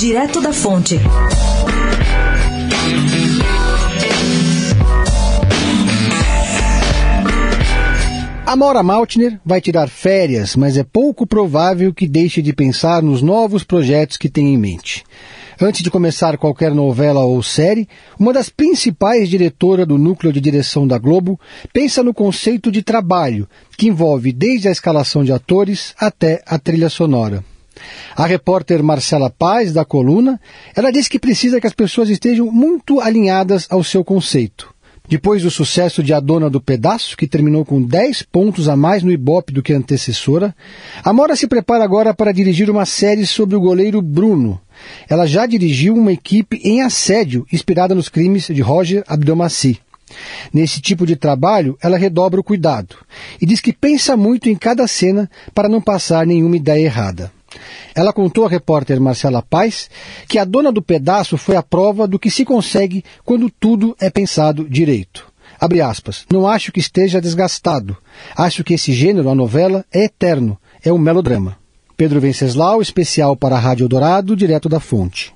Direto da Fonte. A Maura Maltner vai tirar férias, mas é pouco provável que deixe de pensar nos novos projetos que tem em mente. Antes de começar qualquer novela ou série, uma das principais diretoras do núcleo de direção da Globo pensa no conceito de trabalho, que envolve desde a escalação de atores até a trilha sonora. A repórter Marcela Paz, da coluna, ela diz que precisa que as pessoas estejam muito alinhadas ao seu conceito. Depois do sucesso de A Dona do Pedaço, que terminou com 10 pontos a mais no Ibope do que a antecessora, a Mora se prepara agora para dirigir uma série sobre o goleiro Bruno. Ela já dirigiu uma equipe em assédio inspirada nos crimes de Roger Abdelmaci. Nesse tipo de trabalho, ela redobra o cuidado e diz que pensa muito em cada cena para não passar nenhuma ideia errada. Ela contou à repórter Marcela Paz que a dona do pedaço foi a prova do que se consegue quando tudo é pensado direito. Abre aspas. Não acho que esteja desgastado. Acho que esse gênero, a novela, é eterno. É um melodrama. Pedro Venceslau, especial para a Rádio Dourado, direto da fonte.